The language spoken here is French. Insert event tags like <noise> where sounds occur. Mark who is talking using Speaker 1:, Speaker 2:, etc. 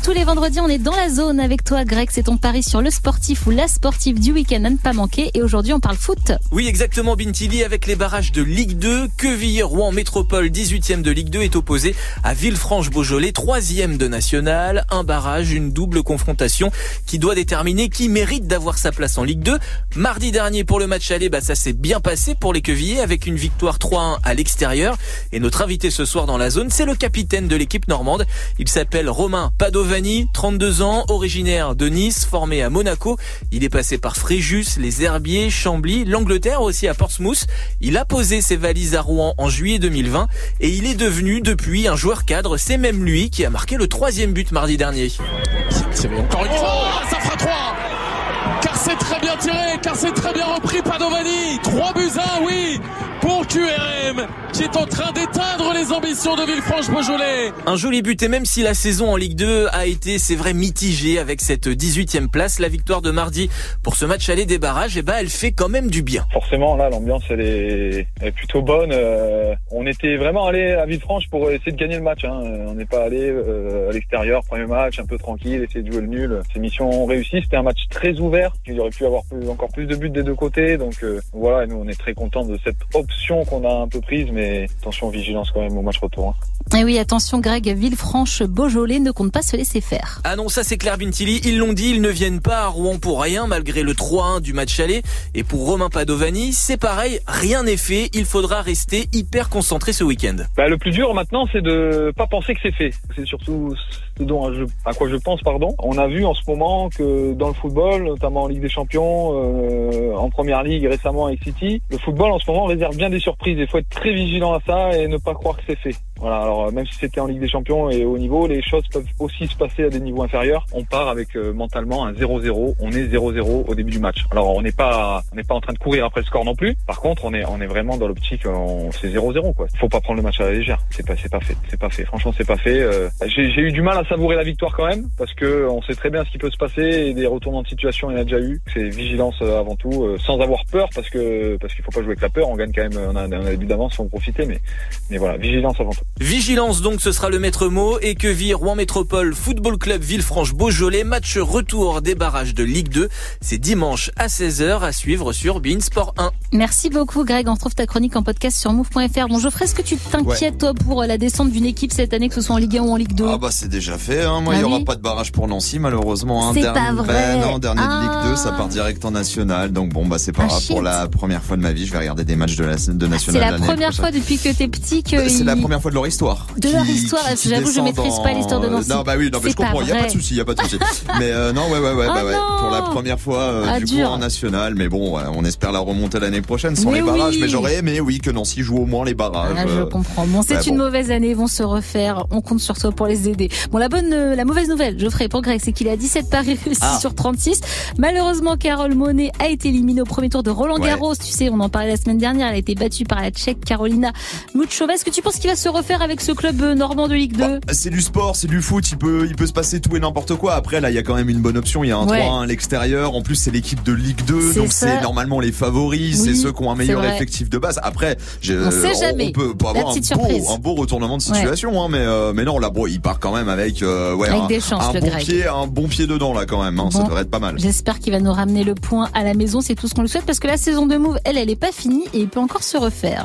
Speaker 1: tous les vendredis, on est dans la zone avec toi, Greg. C'est ton pari sur le sportif ou la sportive du week-end à ne pas manquer. Et aujourd'hui, on parle foot.
Speaker 2: Oui, exactement, Bintili, avec les barrages de Ligue 2. Quevilly-Rouen Métropole, 18e de Ligue 2, est opposé à Villefranche-Beaujolais, 3e de National. Un barrage, une double confrontation qui doit déterminer qui mérite d'avoir sa place en Ligue 2. Mardi dernier, pour le match aller, bah, ça s'est bien passé pour les Quevillers avec une victoire 3-1 à l'extérieur. Et notre invité ce soir dans la zone, c'est le capitaine de l'équipe normande. Il s'appelle Romain Padovani, 32 ans, originaire de Nice, formé à Monaco. Il est passé par Fréjus, les Herbiers, Chambly, l'Angleterre aussi à Portsmouth. Il a posé ses valises à Rouen en juillet 2020 et il est devenu depuis un joueur cadre. C'est même lui qui a marqué le troisième but mardi dernier.
Speaker 3: C'est encore une fois, ça fera 3 car c'est très bien tiré, car c'est très bien repris Padovani. 3 buts 1, oui, pour QRM, qui est en train d'éteindre les ambitions de Villefranche-Beaujolais.
Speaker 2: Un joli but et même si la saison en Ligue 2 a été, c'est vrai, mitigée avec cette 18e place, la victoire de mardi pour ce match aller des barrages, et eh ben, elle fait quand même du bien.
Speaker 4: Forcément, là, l'ambiance, elle est, elle est plutôt bonne. Euh, on était vraiment allé à Villefranche pour essayer de gagner le match. Hein. On n'est pas allé euh, à l'extérieur, premier match, un peu tranquille, essayer de jouer le nul. Ces missions réussies, c'était un match très ouvert. Il aurait pu avoir plus, encore plus de buts des deux côtés. Donc euh, voilà, nous, on est très contents de cette option qu'on a un peu prise, mais attention, vigilance quand même au match retour. Hein.
Speaker 1: Et oui, attention, Greg, Villefranche-Beaujolais ne compte pas se laisser faire.
Speaker 2: Ah non, ça c'est clair, Bintili. Ils l'ont dit, ils ne viennent pas à Rouen pour rien, malgré le 3-1 du match aller. Et pour Romain Padovani, c'est pareil, rien n'est fait. Il faudra rester hyper concentré ce week-end.
Speaker 4: Bah, le plus dur maintenant, c'est de pas penser que c'est fait. C'est surtout à quoi je pense, pardon. On a vu en ce moment que dans le football, notamment en Ligue des Champions, euh, en Première Ligue récemment avec City, le football en ce moment réserve bien des surprises. Il faut être très vigilant à ça et ne pas croire que c'est fait. Voilà, alors même si c'était en Ligue des Champions et au niveau, les choses peuvent aussi se passer à des niveaux inférieurs. On part avec euh, mentalement un 0-0, on est 0-0 au début du match. Alors on n'est pas on n'est pas en train de courir après le score non plus. Par contre, on est on est vraiment dans l'optique c'est 0-0 quoi. Faut pas prendre le match à la légère. C'est pas c'est pas fait, c'est pas fait. Franchement, c'est pas fait. Euh, j'ai eu du mal à savourer la victoire quand même parce que on sait très bien ce qui peut se passer et des retournements de situation, il y en a déjà eu. C'est vigilance euh, avant tout, sans avoir peur parce que parce qu'il faut pas jouer avec la peur. On gagne quand même, on a, on a buts d'avance, faut en profiter. Mais mais voilà, vigilance avant tout.
Speaker 2: Vigilance donc, ce sera le maître mot. Et que vire Rouen Métropole Football Club Villefranche-Beaujolais. Match retour des barrages de Ligue 2. C'est dimanche à 16h à suivre sur Bein Sport 1.
Speaker 1: Merci beaucoup Greg. On retrouve ta chronique en podcast sur move.fr. Bon Geoffrey, est-ce que tu t'inquiètes toi pour la descente d'une équipe cette année, que ce soit en Ligue 1 ou en Ligue 2
Speaker 5: Ah bah c'est déjà fait. Hein. Moi, il n'y
Speaker 1: Ah
Speaker 5: aura
Speaker 1: oui
Speaker 5: pas de barrage pour Nancy malheureusement. Hein.
Speaker 1: C'est pas vrai.
Speaker 5: Ben non, dernier de Ligue
Speaker 1: Ah.
Speaker 5: 2, ça part direct en national. Donc bon bah c'est pas
Speaker 1: Ah,
Speaker 5: grave.
Speaker 1: shit.
Speaker 5: Pour la première fois de ma vie, je vais regarder des matchs de la de
Speaker 1: C'est
Speaker 5: national.
Speaker 1: la
Speaker 5: l'année
Speaker 1: première
Speaker 5: prochaine.
Speaker 1: fois depuis que t'es petit que.
Speaker 5: Bah, C'est la première fois de leur histoire.
Speaker 1: De leur histoire, j'avoue, je maîtrise pas l'histoire de Nancy.
Speaker 5: Non, bah oui, non, mais je comprends. Il y a pas de souci, il a pas <laughs> de souci. mais euh, non, ouais, ouais, ouais,
Speaker 1: Ah
Speaker 5: bah ouais. Pour la première fois, euh,
Speaker 1: Ah,
Speaker 5: du
Speaker 1: dur.
Speaker 5: coup, en national. Mais bon, ouais, on espère la remonter l'année prochaine sans
Speaker 1: Mais
Speaker 5: les barrages. Mais j'aurais aimé, oui, que Nancy joue au moins les barrages.
Speaker 1: Ah, je
Speaker 5: euh,
Speaker 1: comprends. Bon, c'est
Speaker 5: bah,
Speaker 1: une
Speaker 5: bon.
Speaker 1: mauvaise année, ils vont se refaire. On compte sur toi pour les aider. Bon, la bonne, euh, la mauvaise nouvelle, Geoffrey, pour Greg, c'est qu'il a 17 paris <laughs>
Speaker 5: Ah.
Speaker 1: sur 36. Malheureusement, Carole Monet a été éliminée au premier tour de Roland
Speaker 5: Ouais.
Speaker 1: Garros. Tu sais, on en parlait la semaine dernière. Elle a été battue par la Tchèque Carolina Muchova. Est-ce que tu penses qu'il va se refaire avec ce club euh, normand de Ligue 2
Speaker 5: Bah, c'est du sport, c'est du foot, il peut, il peut se passer tout et n'importe quoi. Après, là, il y a quand même une bonne option. Il y a un
Speaker 1: Ouais.
Speaker 5: 3-1 à l'extérieur. En plus, c'est l'équipe de Ligue 2.
Speaker 1: C'est
Speaker 5: Donc, c'est normalement les favoris.
Speaker 1: Oui,
Speaker 5: c'est ceux qui ont un meilleur effectif de base. Après,
Speaker 1: On sait jamais.
Speaker 5: on peut, avoir un beau, un beau retournement de situation, hein, mais, euh, mais non, là, il part quand même avec, euh, ouais,
Speaker 1: Avec
Speaker 5: un,
Speaker 1: des chances,
Speaker 5: un
Speaker 1: le
Speaker 5: bon pied, un bon pied dedans, là, quand même. Hein, Ça devrait être pas mal.
Speaker 1: J'espère qu'il va nous ramener le point à la maison. C'est tout ce qu'on lui souhaite parce que la saison de Move, elle, elle est pas finie et il peut encore se refaire.